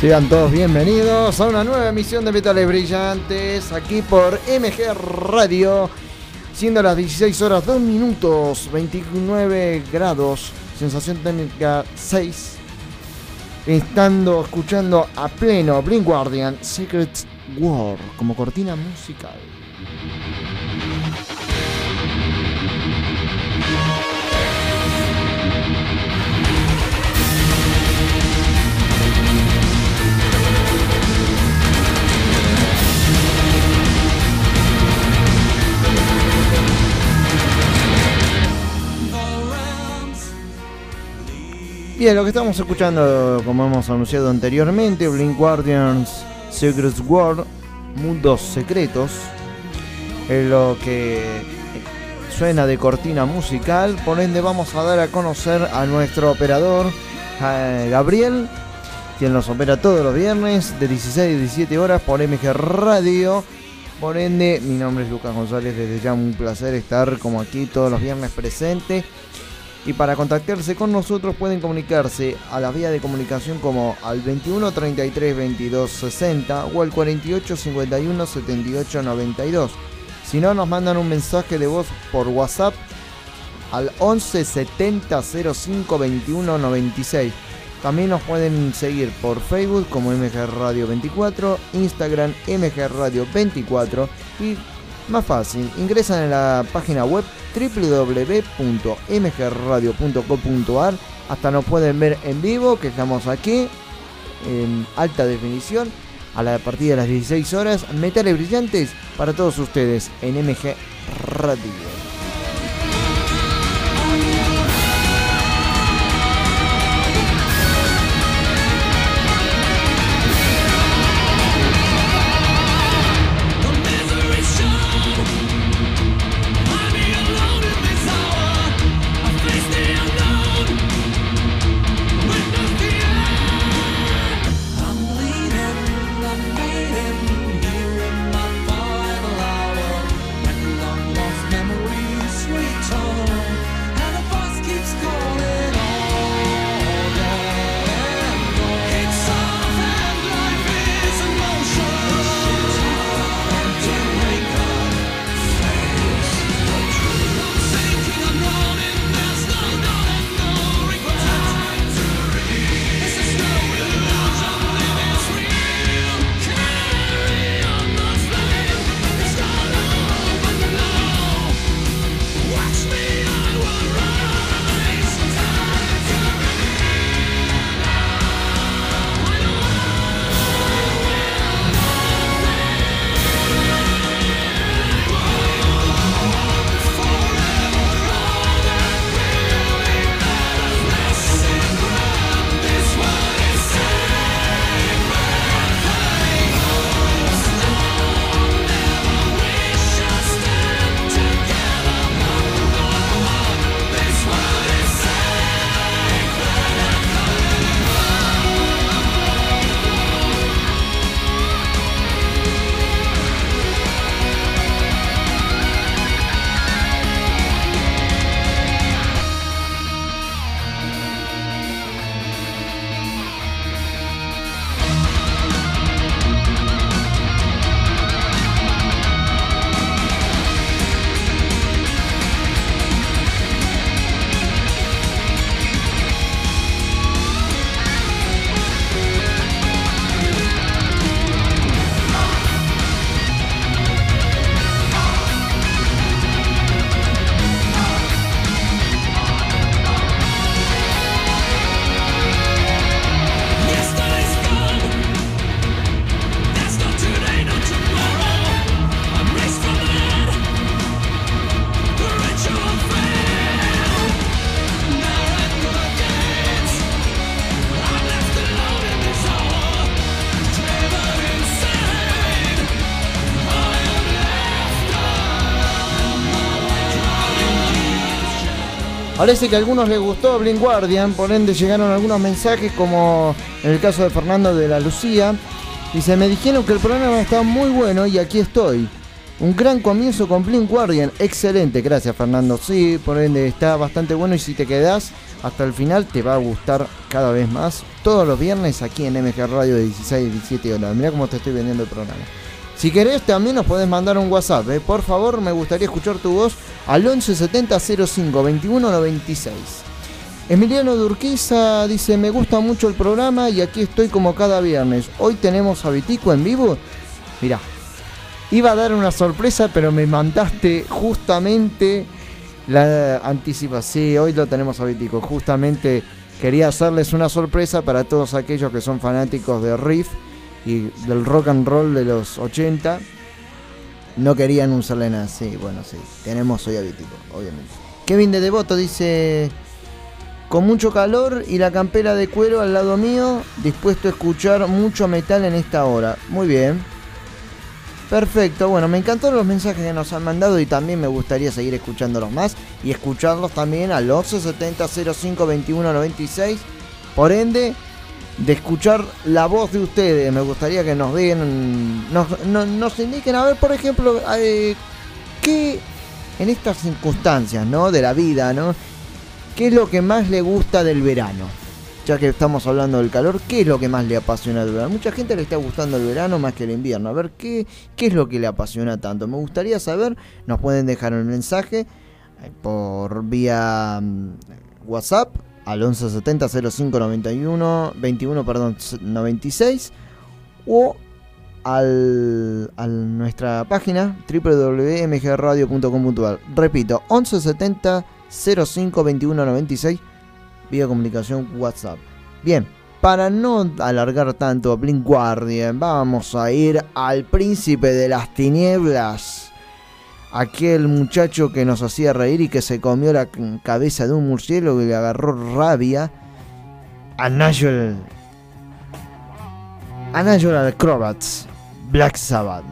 Sean todos bienvenidos a una nueva emisión de Metales Brillantes aquí por MG Radio, siendo las 16 horas 2 minutos 29 grados, sensación técnica 6, estando escuchando a pleno Blink Guardian Secret War como cortina musical. Bien, lo que estamos escuchando, como hemos anunciado anteriormente, Blink Guardians Secret World, Mundos Secretos, es lo que suena de cortina musical, por ende vamos a dar a conocer a nuestro operador Gabriel, quien nos opera todos los viernes de 16 a 17 horas por MG Radio. Por ende, mi nombre es Lucas González, desde ya un placer estar como aquí todos los viernes presente y para contactarse con nosotros pueden comunicarse a la vía de comunicación como al 21 33 22 60 o al 48 51 78 92. Si no, nos mandan un mensaje de voz por WhatsApp al 11 70 05 21 96. También nos pueden seguir por Facebook como MG Radio 24, Instagram MG Radio 24 y más fácil, ingresan en la página web www.mgradio.com.ar. Hasta nos pueden ver en vivo, que estamos aquí en alta definición a la partida de las 16 horas. Metales brillantes para todos ustedes en MG Radio. Parece que a algunos les gustó Blind Guardian, por ende llegaron algunos mensajes como en el caso de Fernando de la Lucía. Dice, me dijeron que el programa está muy bueno y aquí estoy. Un gran comienzo con Blind Guardian, excelente, gracias Fernando. Sí, por ende está bastante bueno y si te quedas hasta el final te va a gustar cada vez más. Todos los viernes aquí en MG Radio de 16 y 17 horas. Mira cómo te estoy vendiendo el programa. Si querés también nos podés mandar un WhatsApp, ¿eh? por favor me gustaría escuchar tu voz al 1170 05 21 96. Emiliano Durquiza dice, me gusta mucho el programa y aquí estoy como cada viernes. Hoy tenemos a Vitico en vivo. Mirá, iba a dar una sorpresa, pero me mandaste justamente la anticipación. Sí, hoy lo tenemos a Vitico. Justamente quería hacerles una sorpresa para todos aquellos que son fanáticos de Riff y del rock and roll de los 80. No querían un nada. Sí, bueno, sí. Tenemos hoy a Vitico, obviamente. Kevin de Devoto dice. Con mucho calor y la campera de cuero al lado mío, dispuesto a escuchar mucho metal en esta hora. Muy bien. Perfecto, bueno, me encantaron los mensajes que nos han mandado y también me gustaría seguir escuchándolos más y escucharlos también al 1170 05 21 96. Por ende, de escuchar la voz de ustedes. Me gustaría que nos den, nos, indiquen, a ver, por ejemplo, eh, qué en estas circunstancias, ¿no? De la vida, ¿no? ¿Qué es lo que más le gusta del verano? Ya que estamos hablando del calor, ¿qué es lo que más le apasiona del verano? Mucha gente le está gustando el verano más que el invierno. A ver, ¿qué, qué es lo que le apasiona tanto? Me gustaría saber, nos pueden dejar un mensaje eh, por vía mm, WhatsApp al 1170 05 91 21 perdón 96 o al, a nuestra página www.mgradio.com.ar repito 1170 05 21 96 vía comunicación WhatsApp. Bien para no alargar tanto a Blink Guardian vamos a ir al príncipe de las tinieblas aquel muchacho que nos hacía reír y que se comió la cabeza de un murciélago y le agarró rabia. A Nigel. A Nigel Acrobats Black Sabbath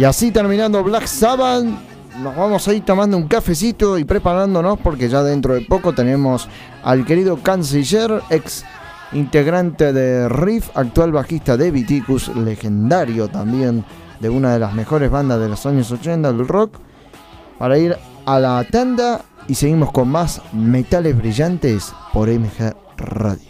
Y así terminando Black Sabbath, nos vamos a ir tomando un cafecito y preparándonos porque ya dentro de poco tenemos al querido Canciller, ex integrante de Riff, actual bajista de Viticus, legendario también de una de las mejores bandas de los años 80 del rock, para ir a la tanda y seguimos con más metales brillantes por MG Radio.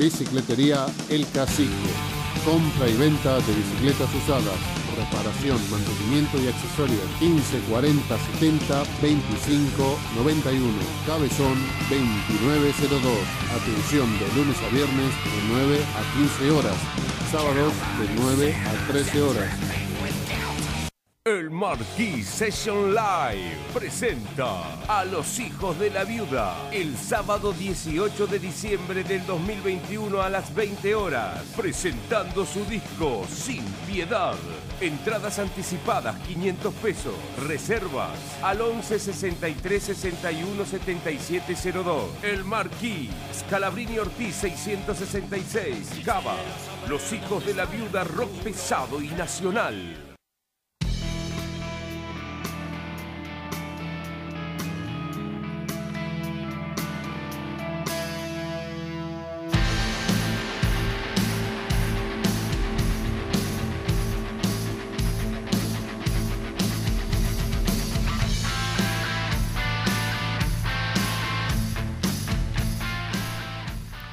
Bicicletería El Cacique. Compra y venta de bicicletas usadas. Reparación, mantenimiento y accesorios. 15 40 70 25 91. Cabezón 2902. Atención de lunes a viernes de 9 a 15 horas. Sábados de 9 a 13 horas. El Marquis Session Live presenta a los hijos de la viuda el sábado 18 de diciembre del 2021 a las 20 horas, presentando su disco Sin Piedad. Entradas anticipadas 500 pesos, reservas al 11 63 61 77 02. El Marquis, Scalabrini Ortiz 666, Cava. Los hijos de la viuda rock pesado y nacional.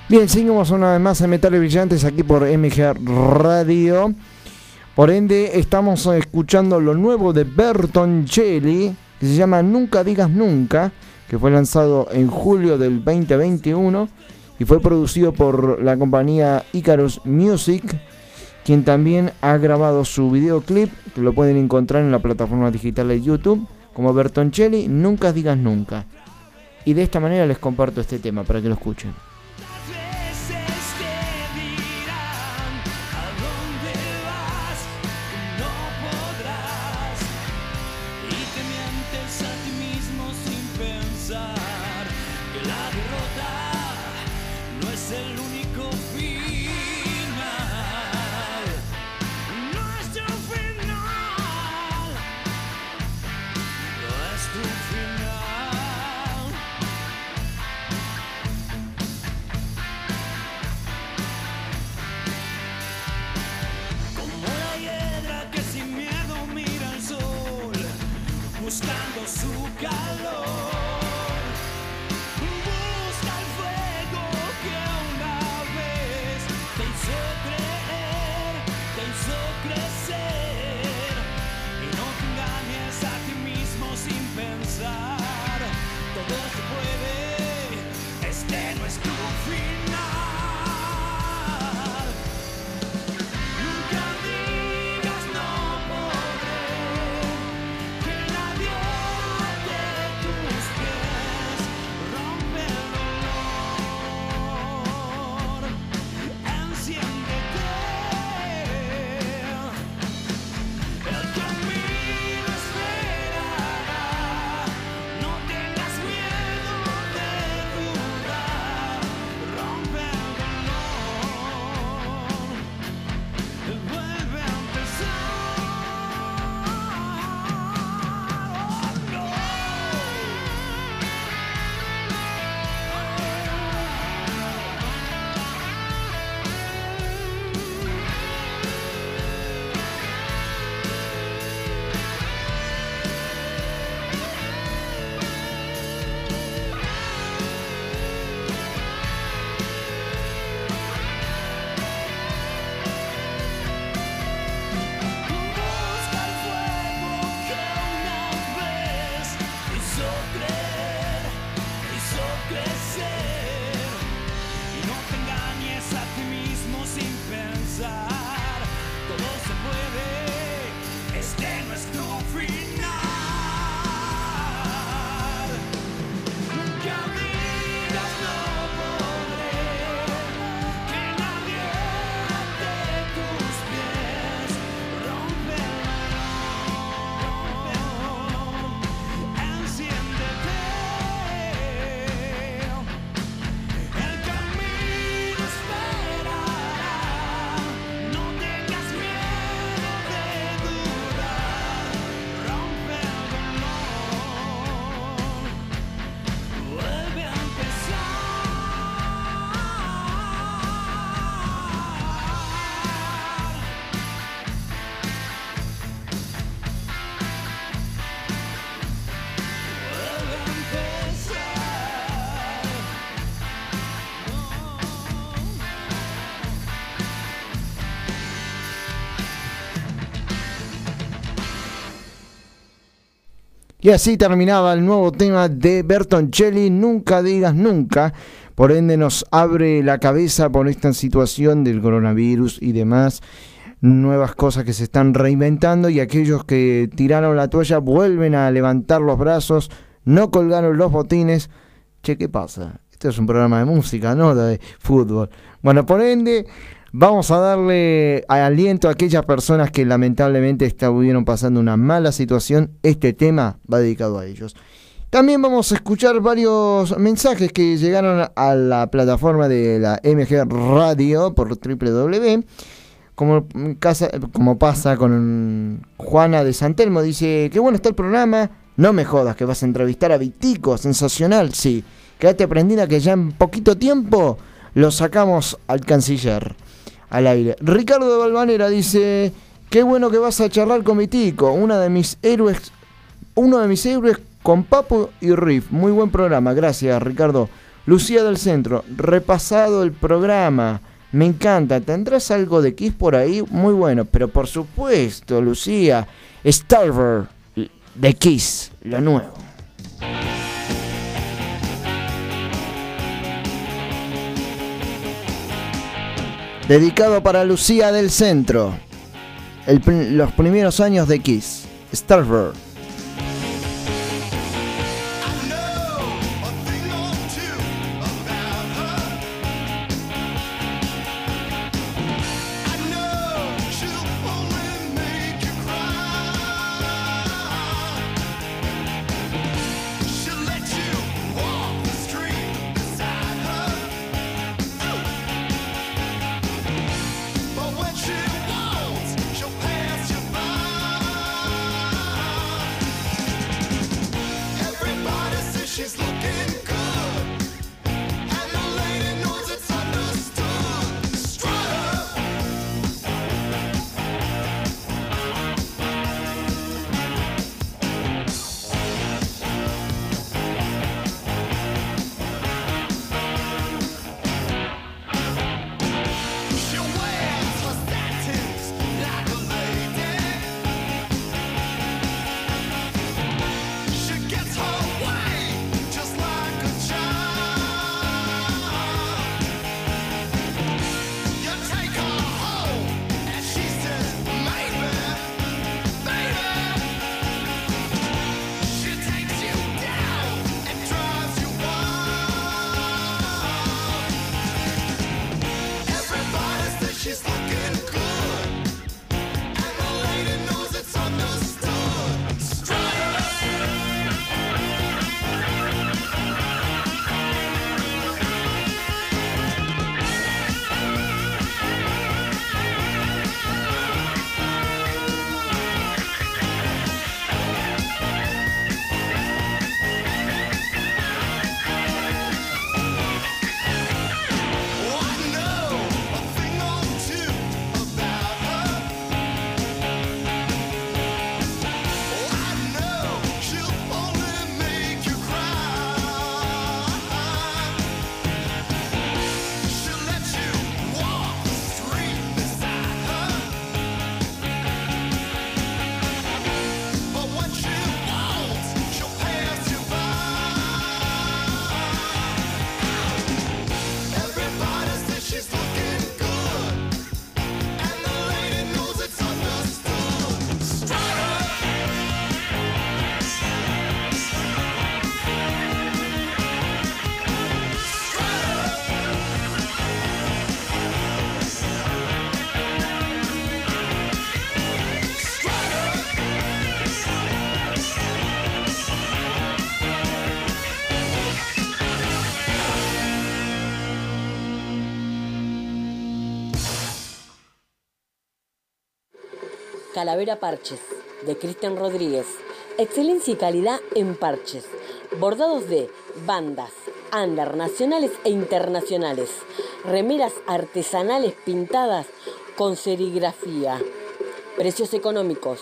Bien, seguimos una vez más en Metales Brillantes aquí por MG Radio. Por ende, estamos escuchando lo nuevo de Bertoncelli, que se llama Nunca Digas Nunca, que fue lanzado en julio del 2021 y fue producido por la compañía Icarus Music, quien también ha grabado su videoclip, que lo pueden encontrar en la plataforma digital de YouTube, como Bertoncelli, Nunca Digas Nunca. Y de esta manera les comparto este tema para que lo escuchen. Y así terminaba el nuevo tema de Bertoncelli, Nunca digas nunca. Por ende nos abre la cabeza por esta situación del coronavirus y demás. Nuevas cosas que se están reinventando y aquellos que tiraron la toalla vuelven a levantar los brazos, no colgaron los botines. Che, ¿qué pasa? Esto es un programa de música, no de fútbol. Bueno, por ende, Vamos a darle aliento a aquellas personas que lamentablemente estuvieron pasando una mala situación. Este tema va dedicado a ellos. También vamos a escuchar varios mensajes que llegaron a la plataforma de la MG Radio por www. Como, como pasa con Juana de Santelmo, dice, qué bueno está el programa, no me jodas que vas a entrevistar a Vitico, sensacional, sí. Quédate prendida que ya en poquito tiempo lo sacamos al canciller al aire. Ricardo de Balvanera dice, qué bueno que vas a charlar con mi tico, una de mis héroes, uno de mis héroes con Papo y Riff. Muy buen programa, gracias Ricardo. Lucía del Centro, repasado el programa. Me encanta. ¿Tendrás algo de Kiss por ahí? Muy bueno. Pero por supuesto, Lucía. Starver de Kiss, lo nuevo. Dedicado para Lucía del Centro. los primeros años de Kiss. Starver. Calavera Parches, de Cristian Rodríguez. Excelencia y calidad en parches. Bordados de bandas, under nacionales e internacionales. Remeras artesanales pintadas con serigrafía. Precios económicos.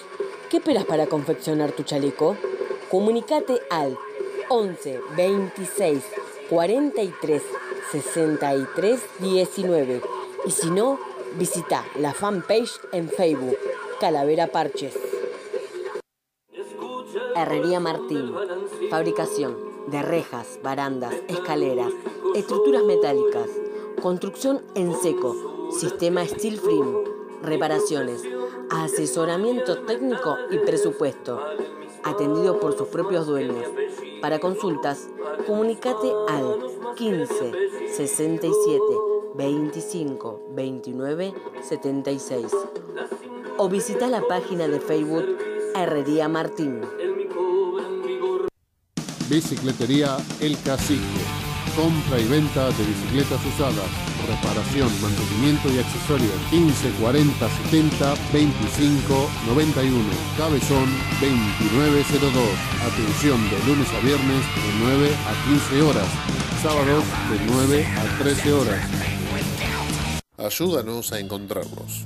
¿Qué esperas para confeccionar tu chaleco? Comunicate al 11 26 43 63 19 y si no, visita la fanpage en Facebook Calavera Parches. Herrería Martín. Fabricación de rejas, barandas, escaleras, estructuras metálicas. Construcción en seco. Sistema Steel Frame. Reparaciones. Asesoramiento técnico y presupuesto. Atendido por sus propios dueños. Para consultas, comunícate al 15 67 25 29 76 o visita la página de Facebook Herrería Martín. Bicicletería El Cacique. Compra y venta de bicicletas usadas. Reparación, mantenimiento y accesorios. 15 40 70 25 91. Cabezón 2902. Atención de lunes a viernes de 9 a 15 horas. Sábados de 9 a 13 horas. Ayúdanos a encontrarlos.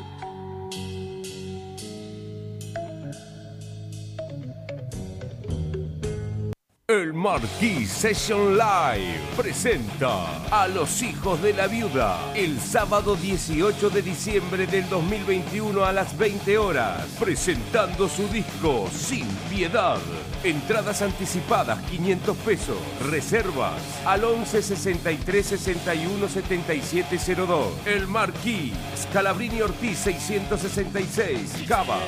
El Marquis Session Live presenta a los hijos de la viuda el sábado 18 de diciembre del 2021 a las 20 horas, presentando su disco Sin Piedad. Entradas anticipadas 500 pesos, reservas al 11 63 61 77 02. El Marquis, Scalabrini Ortiz 666, Cava.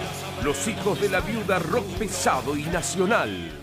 Los hijos de la viuda rock pesado y nacional.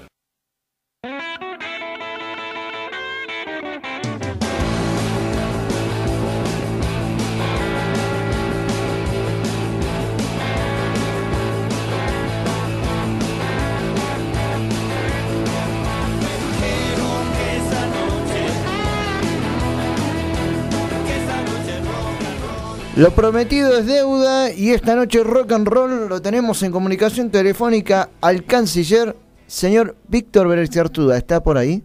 Lo prometido es deuda y esta noche rock and roll lo tenemos en comunicación telefónica al canciller, señor Víctor Berexartuda. ¿Está por ahí?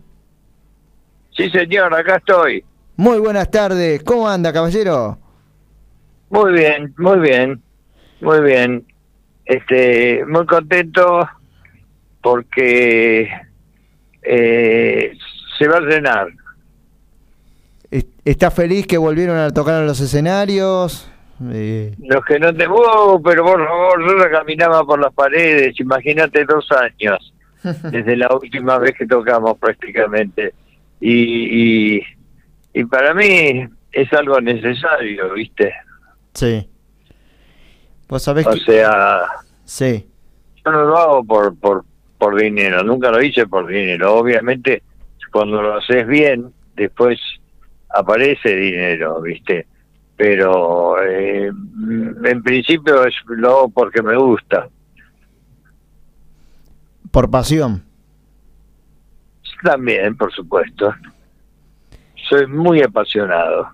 Sí, señor, acá estoy. Muy buenas tardes. ¿Cómo anda, caballero? Muy bien, muy bien, muy bien. Este, muy contento porque eh, se va a llenar. ¿Está feliz que volvieron a tocar en los escenarios? Eh, Los que no te... Oh, pero por favor, yo caminaba por las paredes, imagínate dos años, desde la última vez que tocamos prácticamente. Y, y, para mí es algo necesario, ¿viste? Sí. Vos sabés o sea... Sí. Yo no lo hago por, por, por dinero, nunca lo hice por dinero. Obviamente, cuando lo haces bien, después aparece dinero, ¿viste? Pero eh, en principio es lo porque me gusta. Por pasión. También, por supuesto. Soy muy apasionado.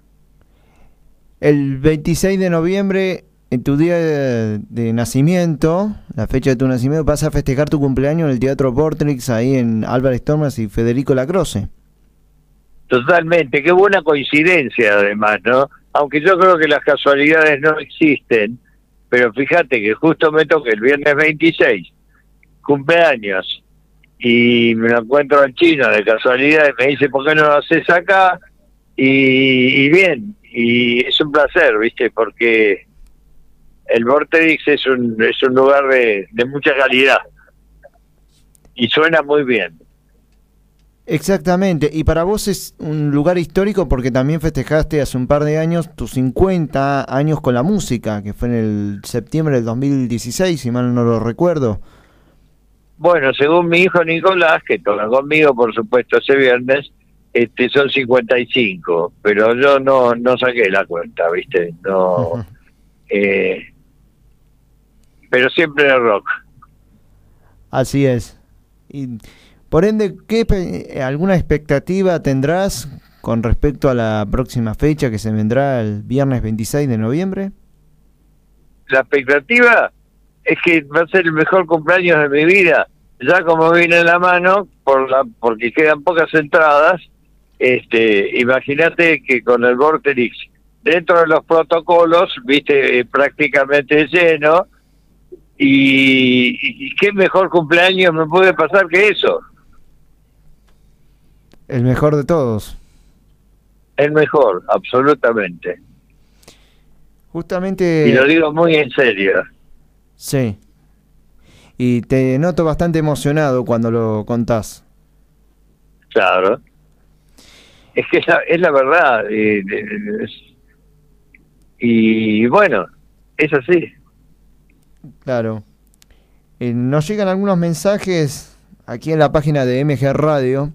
El 26 de noviembre, en tu día de, nacimiento, la fecha de tu nacimiento, vas a festejar tu cumpleaños en el Teatro Vortrix, ahí en Álvarez Tormes y Federico Lacroce. Totalmente, qué buena coincidencia además, ¿no? Aunque yo creo que las casualidades no existen, pero fíjate que justo me toca el viernes 26, cumpleaños, y me lo encuentro al chino de casualidad y me dice, ¿por qué no lo haces acá? Y, bien, y es un placer, ¿viste? Porque el Vortex es un, es un lugar de, de mucha calidad y suena muy bien. Exactamente, y para vos es un lugar histórico porque también festejaste hace un par de años tus 50 años con la música, que fue en el septiembre del 2016, si mal no lo recuerdo. Bueno, según mi hijo Nicolás, que toca conmigo, por supuesto, ese viernes, este, son 55, pero yo no, no saqué la cuenta, ¿viste? No. eh, pero siempre el rock. Así es. Y por ende, ¿qué, ¿alguna expectativa tendrás con respecto a la próxima fecha que se vendrá el viernes 26 de noviembre? La expectativa es que va a ser el mejor cumpleaños de mi vida. Ya como viene en la mano, por la, porque quedan pocas entradas, este, imagínate que con el Vorterix dentro de los protocolos, viste, eh, prácticamente lleno, y, qué mejor cumpleaños me puede pasar que eso. El mejor de todos. El mejor, absolutamente. Justamente... Y lo digo muy en serio. Sí. Y te noto bastante emocionado cuando lo contás. Claro. Es que es la, verdad. y bueno, es así. Claro. Eh, nos llegan algunos mensajes aquí en la página de MG Radio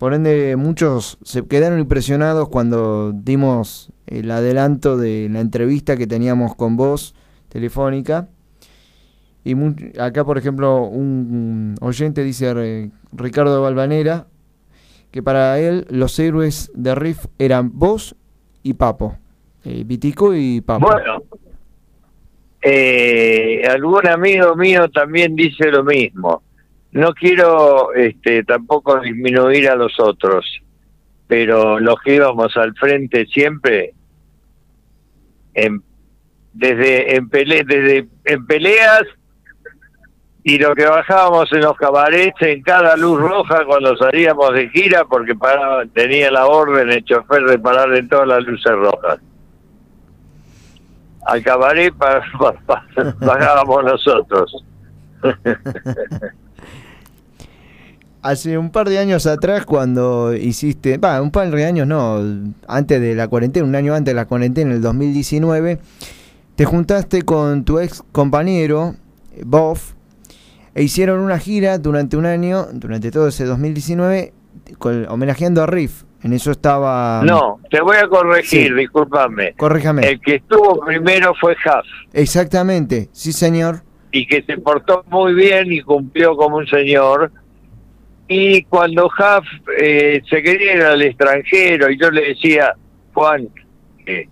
por ende, muchos se quedaron impresionados cuando dimos el adelanto de la entrevista que teníamos con vos, telefónica. Y acá, por ejemplo, un oyente dice, Ricardo Balvanera, que para él los héroes de Riff eran vos y Papo. Eh, Vitico y Papo. Bueno, eh, algún amigo mío también dice lo mismo. No quiero este, tampoco disminuir a los otros, pero los que íbamos al frente siempre, en, desde, en desde en peleas y lo que bajábamos en los cabarets en cada luz roja cuando salíamos de gira porque tenía la orden el chofer de parar en todas las luces rojas. Al cabaret bajábamos nosotros. Hace un par de años atrás cuando hiciste, va, un par de años no, antes de la cuarentena, un año antes de la cuarentena, en el 2019, te juntaste con tu ex compañero, Boff, e hicieron una gira durante un año, durante todo ese 2019, homenajeando a Riff. En eso estaba... No, te voy a corregir, discúlpame. Corríjame. El que estuvo primero fue Huff. Exactamente, sí señor. Y que se portó muy bien y cumplió como un señor. Y cuando Huff eh, se quería ir al extranjero y yo le decía, Juan, eh,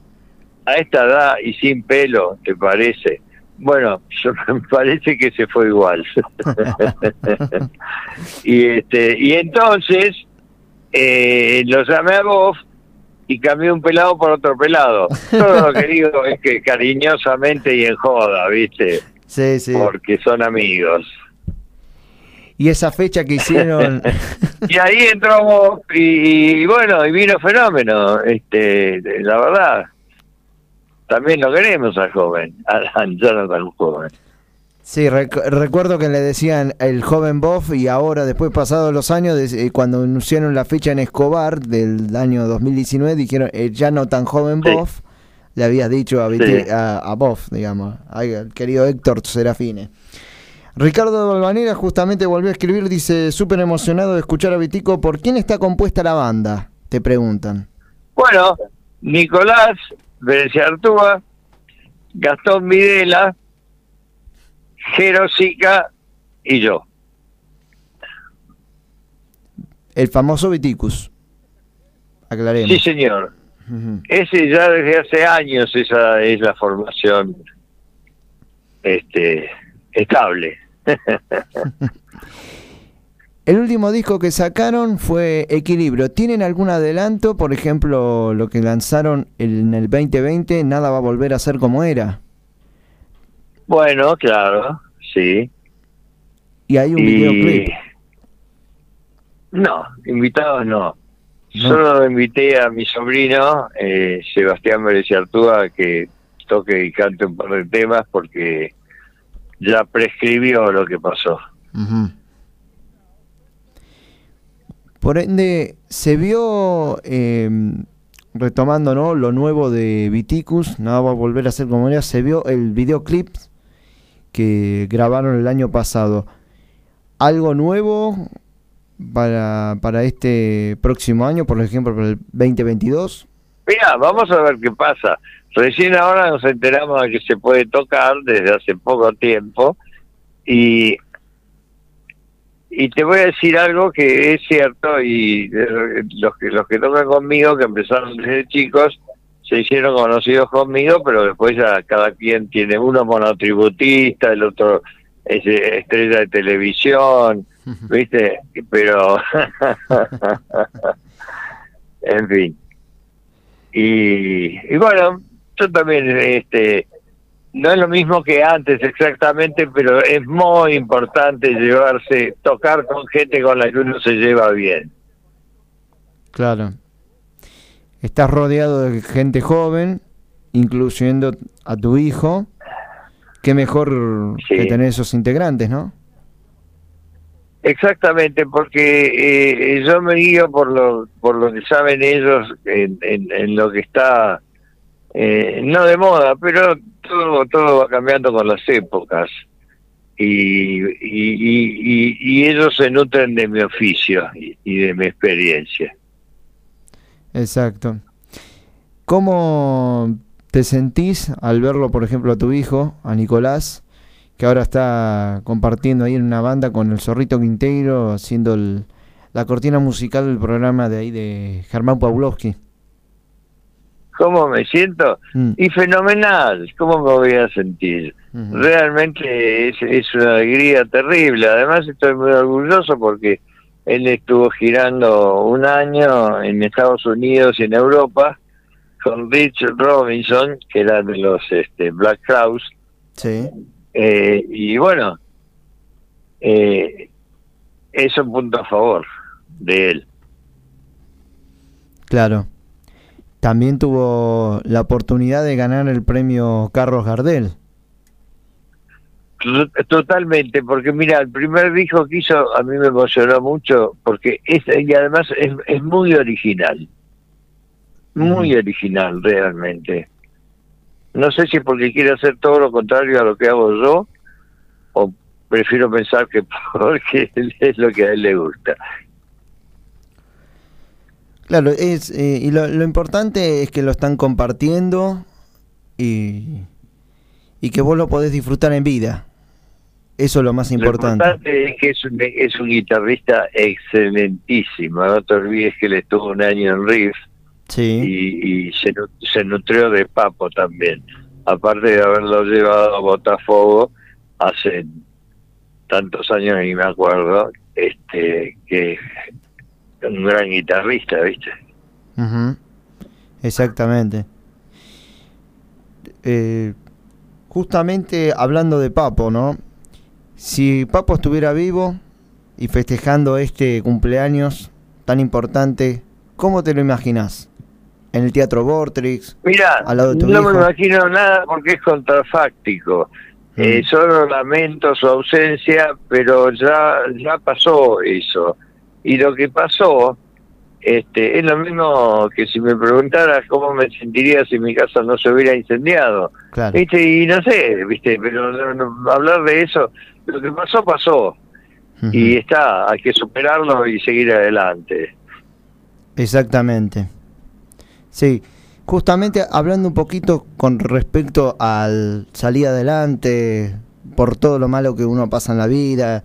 a esta edad y sin pelo, ¿te parece? Bueno, me parece que se fue igual. y este y entonces eh, lo llamé a vos y cambié un pelado por otro pelado. Todo lo que digo es que cariñosamente y en joda, ¿viste? Sí, sí. Porque son amigos. Y esa fecha que hicieron... y ahí entró vos y, y, bueno, y vino fenómeno, este, la verdad también lo queremos al joven, al Jonathan joven. Sí, recuerdo que le decían el joven Boff y ahora, después pasados los años, eh, cuando anunciaron la fecha en Escobar del año 2019, dijeron el ya no tan joven Boff, le habías dicho a, a, Boff, digamos, al querido Héctor Serafine. Ricardo Balvanera justamente volvió a escribir, dice, súper emocionado de escuchar a Vitico, ¿por quién está compuesta la banda? Te preguntan. Bueno, Nicolás Venecia Artúa, Gastón Videla, Jerosica y yo. El famoso Viticus. Aclaremos. Sí, señor. Ese ya desde hace años esa es la formación este estable. El último disco que sacaron fue Equilibrio. ¿Tienen algún adelanto? Por ejemplo, lo que lanzaron en el 2020, Nada va a volver a ser como era. Bueno, claro, sí. ¿Y hay un videoclip? No, invitados no. Solo invité a mi sobrino, eh, Sebastián Vélez Artúa, que toque y cante un par de temas porque ya prescribió lo que pasó. Por ende, se vio, em, retomando ¿no? lo nuevo de Viticus, nada va a volver a ser como era, se vio el videoclip que grabaron el año pasado. ¿Algo nuevo para, para este próximo año, por ejemplo, para el 2022? Mira, vamos a ver qué pasa. Recién ahora nos enteramos de que se puede tocar desde hace poco tiempo y y te voy a decir algo que es cierto y los que los que tocan conmigo que empezaron desde chicos se hicieron conocidos conmigo pero después ya cada quien tiene uno monotributista el otro es estrella de televisión viste pero en fin. Y, y bueno yo también este no es lo mismo que antes exactamente, pero es muy importante llevarse, tocar con gente con la que uno se lleva bien. Claro. Estás rodeado de gente joven, incluyendo a tu hijo. Qué mejor que tener esos integrantes, ¿no? Exactamente, porque eh, yo me guío por lo, por lo que saben ellos en, en, lo que está, eh, no de moda, pero todo, todo va cambiando con las épocas y, y, ellos se nutren de mi oficio y, de mi experiencia. Exacto. ¿Cómo te sentís al verlo, por ejemplo, a tu hijo, a Nicolás, que ahora está compartiendo ahí en una banda con el Zorrito Quinteiro, haciendo la cortina musical del programa de ahí de Germán Pawlowski. ¿Cómo me siento? Mm. Y fenomenal, ¿cómo me voy a sentir? Realmente es, es una alegría terrible. Además estoy muy orgulloso porque él estuvo girando un año en Estados Unidos y en Europa con Rich Robinson, que era de los este, Black Crowes. Sí. Eh, y bueno, eh, es un punto a favor de él. Claro. También tuvo la oportunidad de ganar el premio Carlos Gardel. Totalmente, porque mira, el primer disco que hizo a mí me emocionó mucho, porque es, y además es, es muy original, muy original realmente. No sé si porque quiere hacer todo lo contrario a lo que hago yo, o prefiero pensar que porque es lo que a él le gusta. Claro, es, eh, y lo, lo importante es que lo están compartiendo y, y que vos lo podés disfrutar en vida. Eso es lo más importante. Lo importante es que es un, es un guitarrista excelentísimo. No te olvides que él estuvo un año en Riff sí. y, se, se nutrió de Papo también. Aparte de haberlo llevado a Botafogo hace tantos años, y me acuerdo, este que un gran guitarrista, ¿viste? Exactamente. Eh, justamente hablando de Papo, ¿no? Si Papo estuviera vivo y festejando este cumpleaños tan importante, ¿cómo te lo imaginas? ¿En el Teatro Vortrix? Mira, no me imagino nada porque es contrafáctico. Mm. Eh, solo lamento su ausencia, pero ya, ya pasó eso. Y lo que pasó este, es lo mismo que si me preguntaras cómo me sentiría si mi casa no se hubiera incendiado. ¿Viste? Y no sé, ¿viste? pero hablar de eso lo que pasó, pasó. Y está, hay que superarlo y seguir adelante. Exactamente. Sí, justamente hablando un poquito con respecto al salir adelante, por todo lo malo que uno pasa en la vida.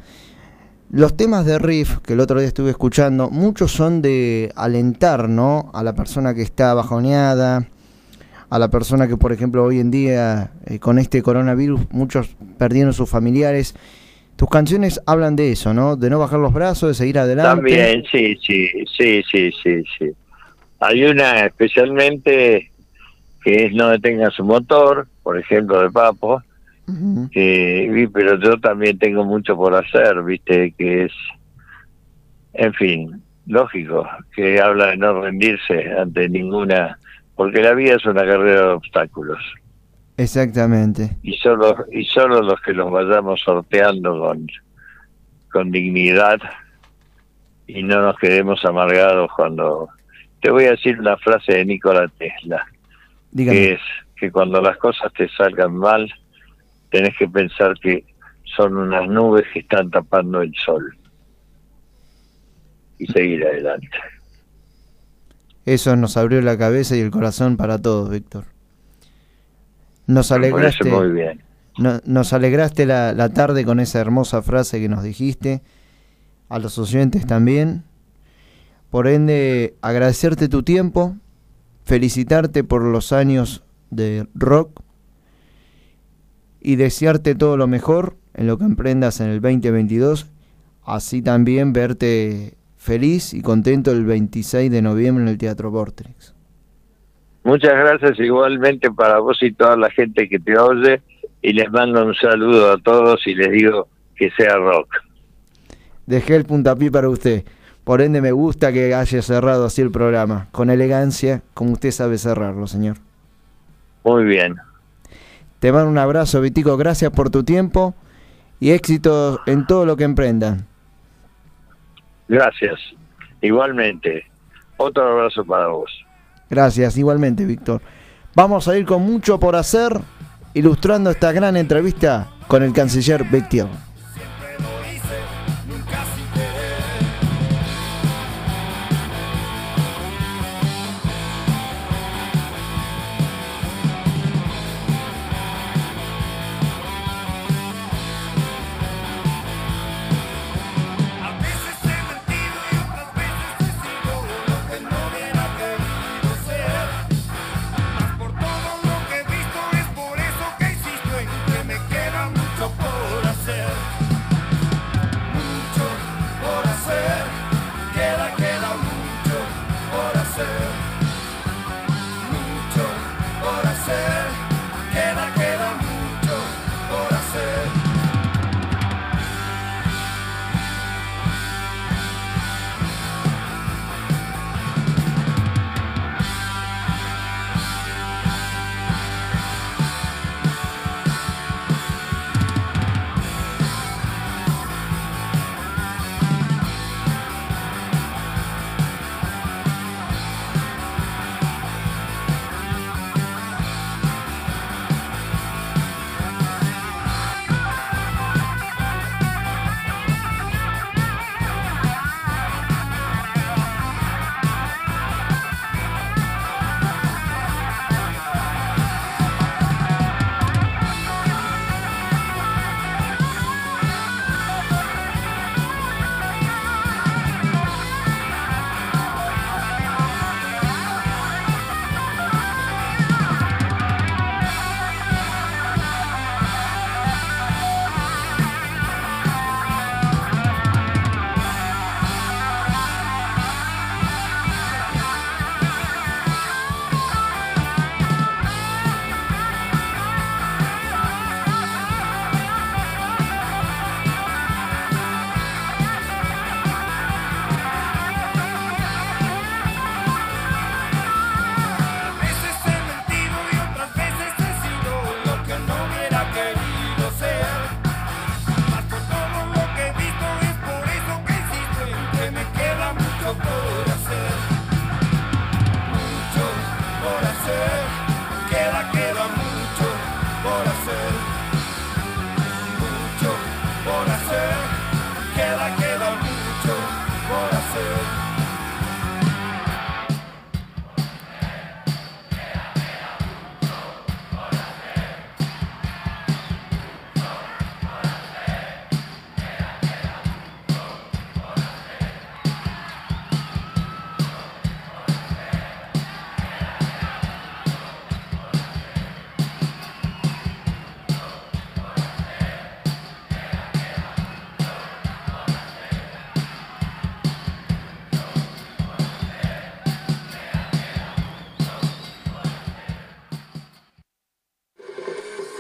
Los temas de riff que el otro día estuve escuchando, muchos son de alentar, ¿no? A la persona que está bajoneada, a la persona que, por ejemplo, hoy en día, eh, con este coronavirus, muchos perdieron sus familiares. Tus canciones hablan de eso, ¿no? De no bajar los brazos, de seguir adelante. También, sí, sí, sí, sí, sí. Hay una especialmente que es No detenga su motor, por ejemplo, de Papo, que, pero yo también tengo mucho por hacer, viste, que es, en fin, lógico, que habla de no rendirse ante ninguna porque la vida es una carrera de obstáculos. Exactamente. Y solo y solo los que los vayamos sorteando con con dignidad y no nos quedemos amargados cuando te voy a decir una frase de Nikola Tesla que es que cuando las cosas te salgan mal tenés que pensar que son unas nubes que están tapando el sol y seguir adelante. Eso nos abrió la cabeza y el corazón para todos, Víctor. Nos alegraste, muy bien. nos alegraste la, la, tarde con esa hermosa frase que nos dijiste, a los oyentes también. Por ende, agradecerte tu tiempo, felicitarte por los años de rock y desearte todo lo mejor en lo que emprendas en el 2022, así también verte feliz y contento el 26 de noviembre en el Teatro Vortex. Muchas gracias igualmente para vos y toda la gente que te oye y les mando un saludo a todos y les digo que sea rock. Dejé el puntapié para usted. Por ende me gusta que haya cerrado así el programa, con elegancia, como usted sabe cerrarlo, señor. Muy bien. Te mando un abrazo, Vitico, gracias por tu tiempo y éxito en todo lo que emprendan. Gracias. Igualmente. Otro abrazo para vos. Gracias, igualmente, Víctor. Vamos a ir con mucho por hacer, ilustrando esta gran entrevista con el canciller Víctor.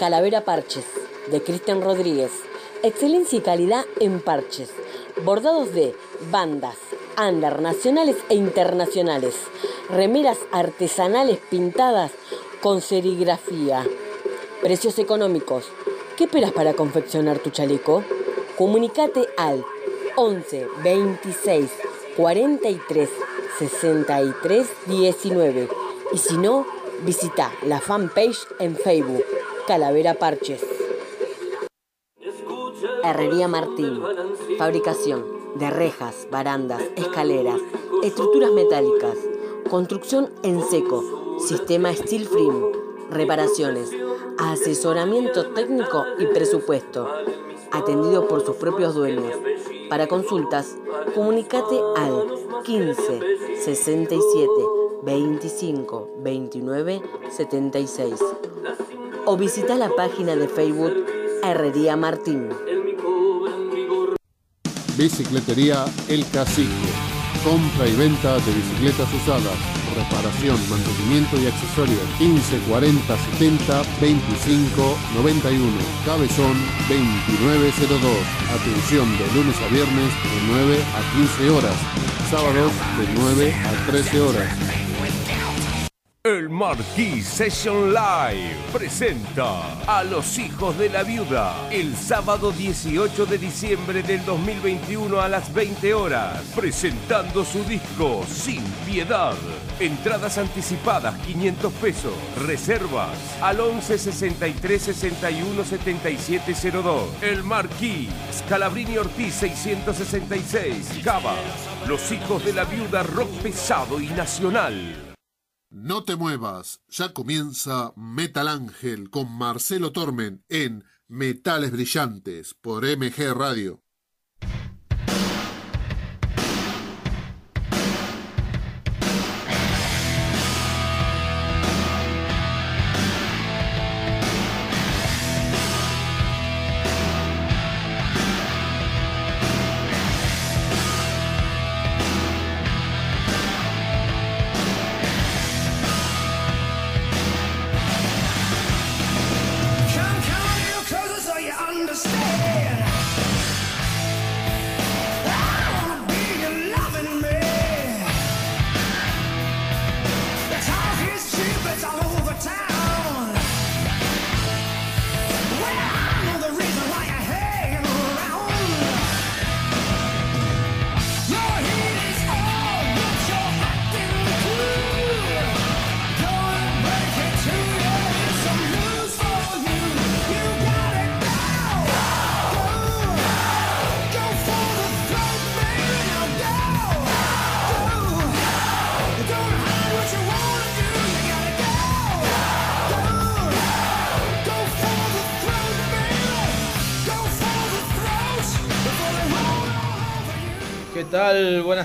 Calavera Parches, de Cristian Rodríguez. Excelencia y calidad en parches. Bordados de bandas, andar nacionales e internacionales. Remeras artesanales pintadas con serigrafía. Precios económicos. ¿Qué esperas para confeccionar tu chaleco? Comunicate al 11 26 43 63 19 y si no, visita la fanpage en Facebook Calavera Parches. Herrería Martín. Fabricación de rejas, barandas, escaleras, estructuras metálicas, construcción en seco, sistema steel frame, reparaciones, asesoramiento técnico y presupuesto, atendido por sus propios dueños. Para consultas, comunícate al 15 67 25 29 76 o visita la página de Facebook Herrería Martín. Bicicletería El Cacique. Compra y venta de bicicletas usadas. Reparación, mantenimiento y accesorios. 15 40 70 25 91. Cabezón 2902. Atención de lunes a viernes de 9 a 15 horas. Sábados de 9 a 13 horas. El Marquis Session Live presenta a los hijos de la viuda el sábado 18 de diciembre del 2021 a las 20 horas, presentando su disco Sin Piedad. Entradas anticipadas 500 pesos, reservas al 11 63 61 77 02. El Marquis, Scalabrini Ortiz 666, Cava. Los hijos de la viuda rock pesado y nacional. No te muevas, ya comienza Metal Ángel con Marcelo Tormen en Metales Brillantes por MG Radio.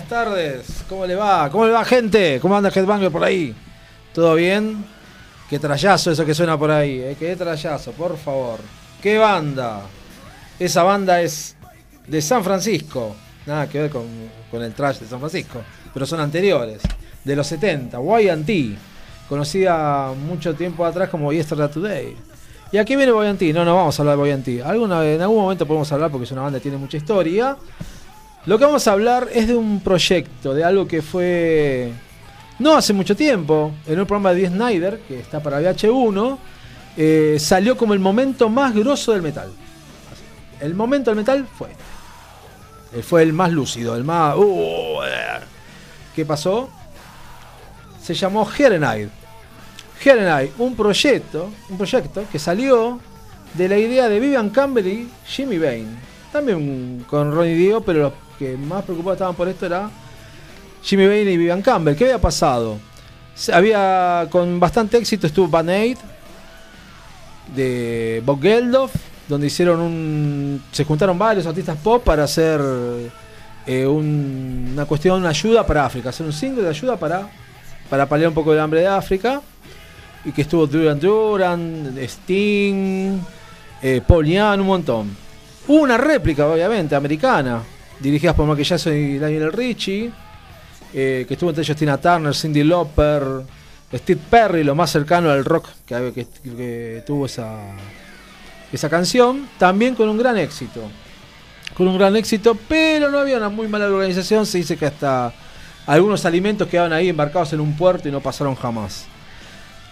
Buenas tardes. ¿Cómo le va? ¿Cómo le va, gente? ¿Cómo anda Headbanger por ahí? ¿Todo bien? Qué trayazo eso que suena por ahí, ¿eh? Qué trayazo, por favor. ¿Qué banda? Esa banda es de San Francisco. Nada que ver con, el trash de San Francisco. Pero son anteriores. De los 70. YT. Conocida mucho tiempo atrás como Yesterday Today. ¿Y aquí viene Boyanti? No, no vamos a hablar de Boyanti. En algún momento podemos hablar porque es una banda que tiene mucha historia. Lo que vamos a hablar es de un proyecto, de algo que fue no hace mucho tiempo, en un programa de Dee Snyder, que está para VH1, eh, salió como el momento más grosso del metal. El momento del metal fue este. Eh, Fue el más lúcido, el más... uh. ¿Qué pasó? Se llamó Herenide. Herenide, un proyecto, un proyecto que salió de la idea de Vivian Campbell y Jimmy Bain. También con Ronnie Dio, pero los que más preocupados estaban por esto era Jimmy Bain y Vivian Campbell. ¿Qué había pasado? Había con bastante éxito estuvo Band Aid de Bob Geldof, donde hicieron un. se juntaron varios artistas pop para hacer eh, un- una cuestión, una ayuda para África, hacer un single de ayuda para, para paliar un poco el hambre de África. Y que estuvo Duran Duran, Sting, eh, Young, un montón. Hubo una réplica, obviamente, americana, dirigida por Jackson y Daniel Richie, eh, que estuvo entre ellos Tina Turner, Cindy Lauper, Steve Perry, lo más cercano al rock que, tuvo esa, esa canción, también con un gran éxito. Con un gran éxito, pero no había una muy mala organización. Se dice que hasta algunos alimentos quedaban ahí embarcados en un puerto y no pasaron jamás.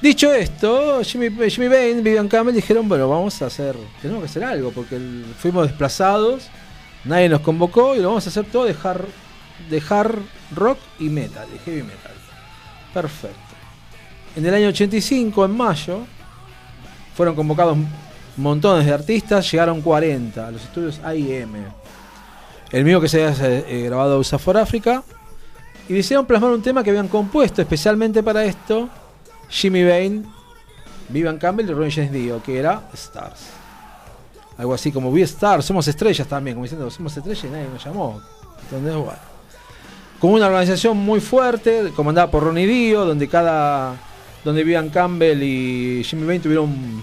Dicho esto, Jimmy, Jimmy Bain, Vivian Campbell dijeron, bueno, vamos a hacer, tenemos que hacer algo, porque fuimos desplazados, nadie nos convocó y lo vamos a hacer todo de rock y metal, heavy metal. Perfecto. En el año 85, en mayo, fueron convocados montones de artistas, llegaron 40 a los estudios AIM. El mío que se había eh, grabado USA for Africa. Y decidieron plasmar un tema que habían compuesto especialmente para esto Jimmy Bain, Vivian Campbell y Ron James Dio, que era Stars. Algo así como We Stars, somos estrellas también, como diciendo, somos estrellas y nadie nos llamó. ¿Entendés? Bueno. Con una organización muy fuerte, comandada por Ronnie Dio, donde cada. donde Vivian Campbell y Jimmy Bain tuvieron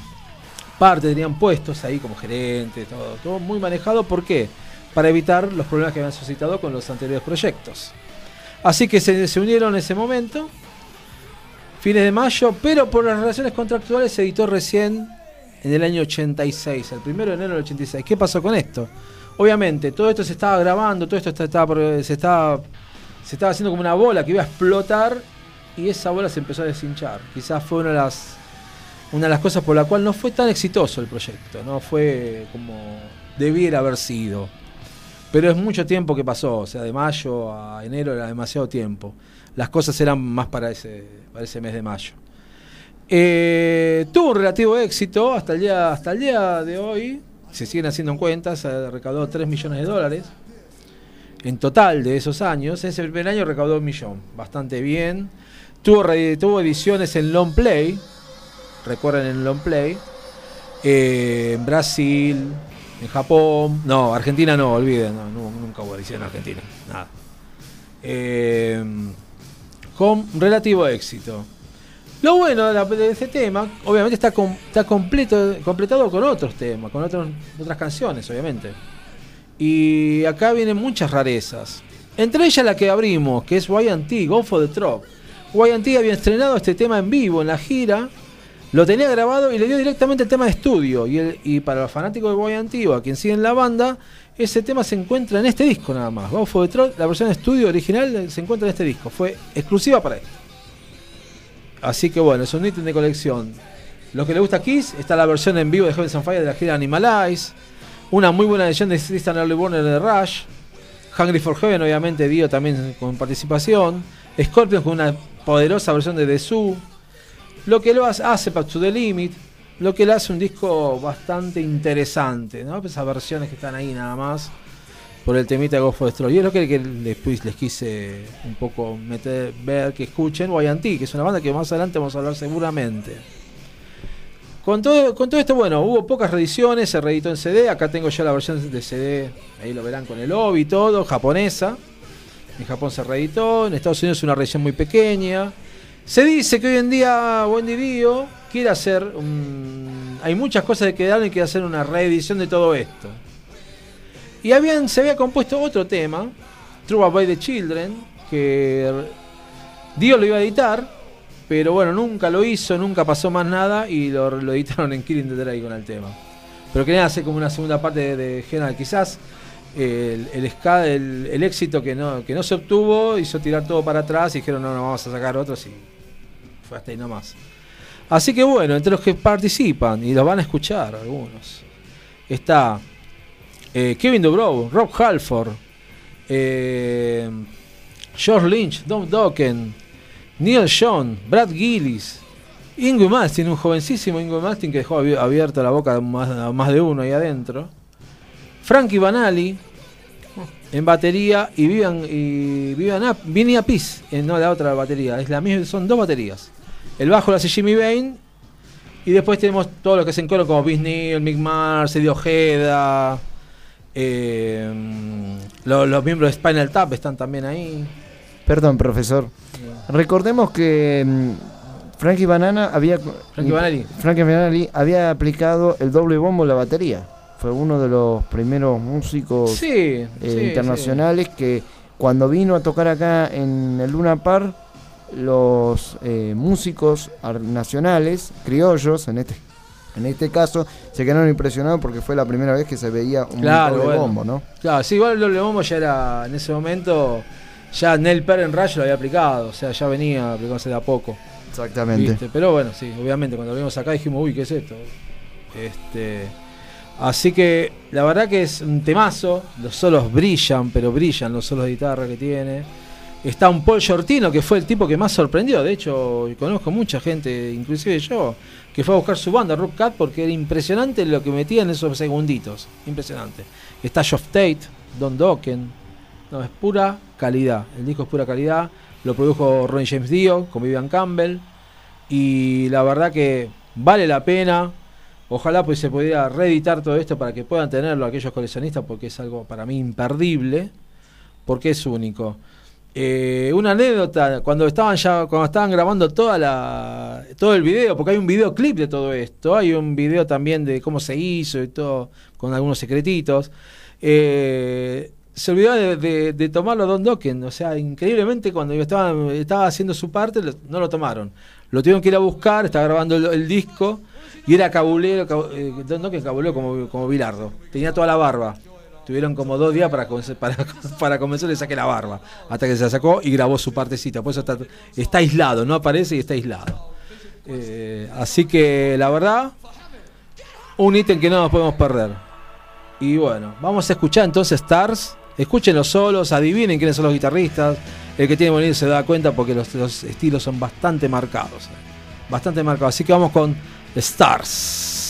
parte, tenían puestos ahí como gerentes, todo, todo muy manejado. ¿Por qué? Para evitar los problemas que habían suscitado con los anteriores proyectos. Así que se, se unieron en ese momento, fines de mayo, pero por las relaciones contractuales se editó recién en el año 86, el primero de enero del 86. ¿Qué pasó con esto? Obviamente, todo esto se estaba grabando, todo esto se, estaba, se estaba haciendo como una bola que iba a explotar y esa bola se empezó a deshinchar. Quizás fue una de las, una de las cosas por la cual no fue tan exitoso el proyecto, no fue como debiera haber sido. Pero es mucho tiempo que pasó, o sea, de mayo a enero era demasiado tiempo. Las cosas eran más para ese, para ese mes de mayo. Eh, tuvo un relativo éxito hasta el, día, hasta el día de hoy. Se siguen haciendo en cuentas, recaudó 3 millones de dólares. En total de esos años, ese primer año recaudó un millón, bastante bien. Tuvo, tuvo ediciones en long play, recuerden en long play, eh, en Brasil, en Japón, no, Argentina no, olviden, nunca hubo edición en Argentina, nada. Eh, con relativo éxito. Lo bueno de, la- de ese tema, obviamente está, está completo, completado con otros temas, con otros, otras canciones, obviamente. Y acá vienen muchas rarezas. Entre ellas la que abrimos, que es YT, Go for the Trop. YT había estrenado este tema en vivo en la gira, lo tenía grabado y le dio directamente el tema de estudio. Y, para los fanáticos de YT o a quien sigue en la banda, ese tema se encuentra en este disco nada más. Go for the Trop, la versión de estudio original se encuentra en este disco. Fue exclusiva para esto. Así que bueno, es un ítem de colección. Lo que le gusta a Kiss, está la versión en vivo de Heaven's on Fire de la gira Animalize. Una muy buena edición de Tristan Early Warner de Rush. Hungry for Heaven, obviamente, Dio también con participación. Scorpions con una poderosa versión de The Zoo. Lo que lo hace, Back to the Limit. Lo que le hace un disco bastante interesante, ¿no? Esas versiones que están ahí nada más. Por el temita de Go for the Stroll. Y es lo que, después les quise un poco meter, ver, que escuchen YT, que es una banda que más adelante vamos a hablar seguramente. Con todo, con todo esto, bueno, hubo pocas reediciones, se reeditó en CD, acá tengo ya la versión de CD, ahí lo verán con el OBI y todo, japonesa. En Japón se reeditó, en Estados Unidos es una reedición muy pequeña. Se dice que hoy en día Wendy Dio quiere hacer un... Hay muchas cosas que quedaron y quiere hacer una reedición de todo esto. Y habían, se había compuesto otro tema, True by the Children, que Dio lo iba a editar, pero bueno, nunca lo hizo, nunca pasó más nada y lo, editaron en Killing the Drake con el tema. Pero querían hacer como una segunda parte de, de General. Quizás el, el- el éxito que no, que no se obtuvo hizo tirar todo para atrás y dijeron no, no, vamos a sacar otros y fue hasta ahí nomás. Así que bueno, entre los que participan y los van a escuchar algunos, está eh, Kevin Dubrow, Rob Halford, eh, George Lynch, Don Dokken, Neil Sean, Brad Gillis, Ingrid Maltin, un jovencísimo Ingrid Maltin que dejó abi- abierta la boca a más, de uno ahí adentro. Frankie Banali en batería y Vivian y Vivian Ap- Vinny Apis no la otra batería, es la misma, son dos baterías. El bajo lo hace Jimmy Bain y después tenemos todos los que se encoron como Vince Neil, Mick Mars, Eddie Ojeda, eh, los, los miembros de Spinal Tap están también ahí. Perdón, profesor. Recordemos que mm, Frankie Banana había Frankie Banali. Frankie Banali había aplicado el doble bombo en la batería. Fue uno de los primeros músicos Sí, eh, sí, internacionales que cuando vino a tocar acá en el Luna Park, los eh, músicos nacionales, criollos en este En este caso se quedaron impresionados porque fue la primera vez que se veía un Claro, doble bueno. bombo, ¿no? Claro, sí, igual el doble bombo ya era en ese momento. Ya Nel Per en Rayo lo había aplicado, o sea, ya venía aplicándose de a poco. Exactamente. ¿viste? Pero bueno, sí, obviamente cuando lo vimos acá dijimos, uy, ¿qué es esto? Este, así que la verdad que es un temazo, los solos brillan, pero brillan los solos de guitarra que tiene. Está un Paul Shortino, que fue el tipo que más sorprendió, de hecho conozco mucha gente, inclusive yo, que fue a buscar su banda, Rook Cat, porque era impresionante lo que metía en esos segunditos, impresionante. Está Geoff Tate, Don Dokken, no, es pura calidad, el disco es pura calidad, lo produjo Ronnie James Dio con Vivian Campbell, y la verdad que vale la pena. Ojalá pues se pudiera reeditar todo esto para que puedan tenerlo aquellos coleccionistas porque es algo para mí imperdible, porque es único. Eh, una anécdota, cuando estaban ya, cuando estaban grabando toda la, todo el video, porque hay un videoclip de todo esto, hay un video también de cómo se hizo y todo, con algunos secretitos. Eh, se olvidó de, de- de tomarlo Don Dokken, o sea, increíblemente cuando estaba, estaba haciendo su parte, no lo tomaron. Lo tuvieron que ir a buscar, estaba grabando el, disco, y era cabulero, cabu- eh, Don Dokken cabulero como, como Bilardo. Tenía toda la barba. Tuvieron como dos días para, para, para convencerle de que saque la barba. Hasta que se la sacó y grabó su partecita. Por eso está, está aislado, no aparece y está aislado. Eh, así que la verdad, un ítem que no nos podemos perder. Y bueno, vamos a escuchar entonces Stars. Escuchen los solos, adivinen quiénes son los guitarristas. El que tiene bonito se da cuenta porque los, los estilos son bastante marcados. eh. Bastante marcados. Así que vamos con Stars.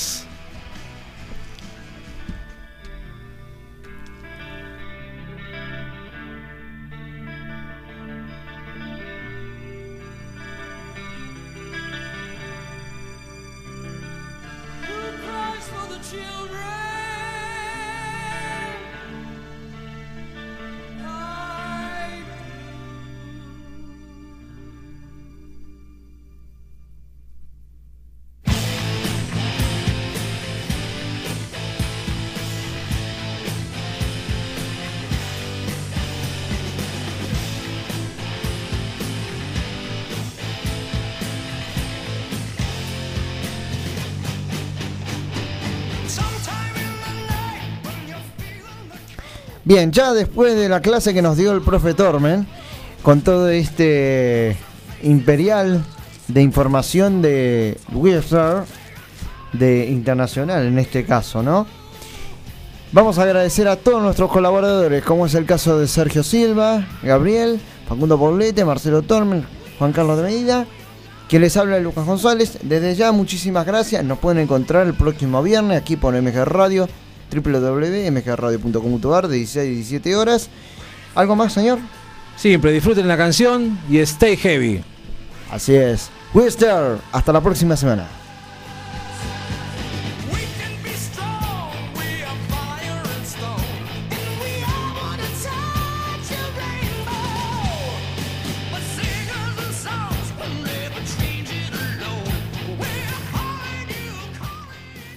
Bien, ya después de la clase que nos dio el profe Tormen, con todo este imperial de información de Wizard, de internacional en este caso, ¿no? Vamos a agradecer a todos nuestros colaboradores, como es el caso de Sergio Silva, Gabriel, Facundo Poblete, Marcelo Tormen, Juan Carlos de Medida, quien les habla Lucas González. Desde ya, muchísimas gracias. Nos pueden encontrar el próximo viernes aquí por MG Radio, www.mgradio.com.ar de 16 a 17 horas. ¿Algo más, señor? Siempre disfruten la canción y stay heavy. Así es. Wister, hasta la próxima semana.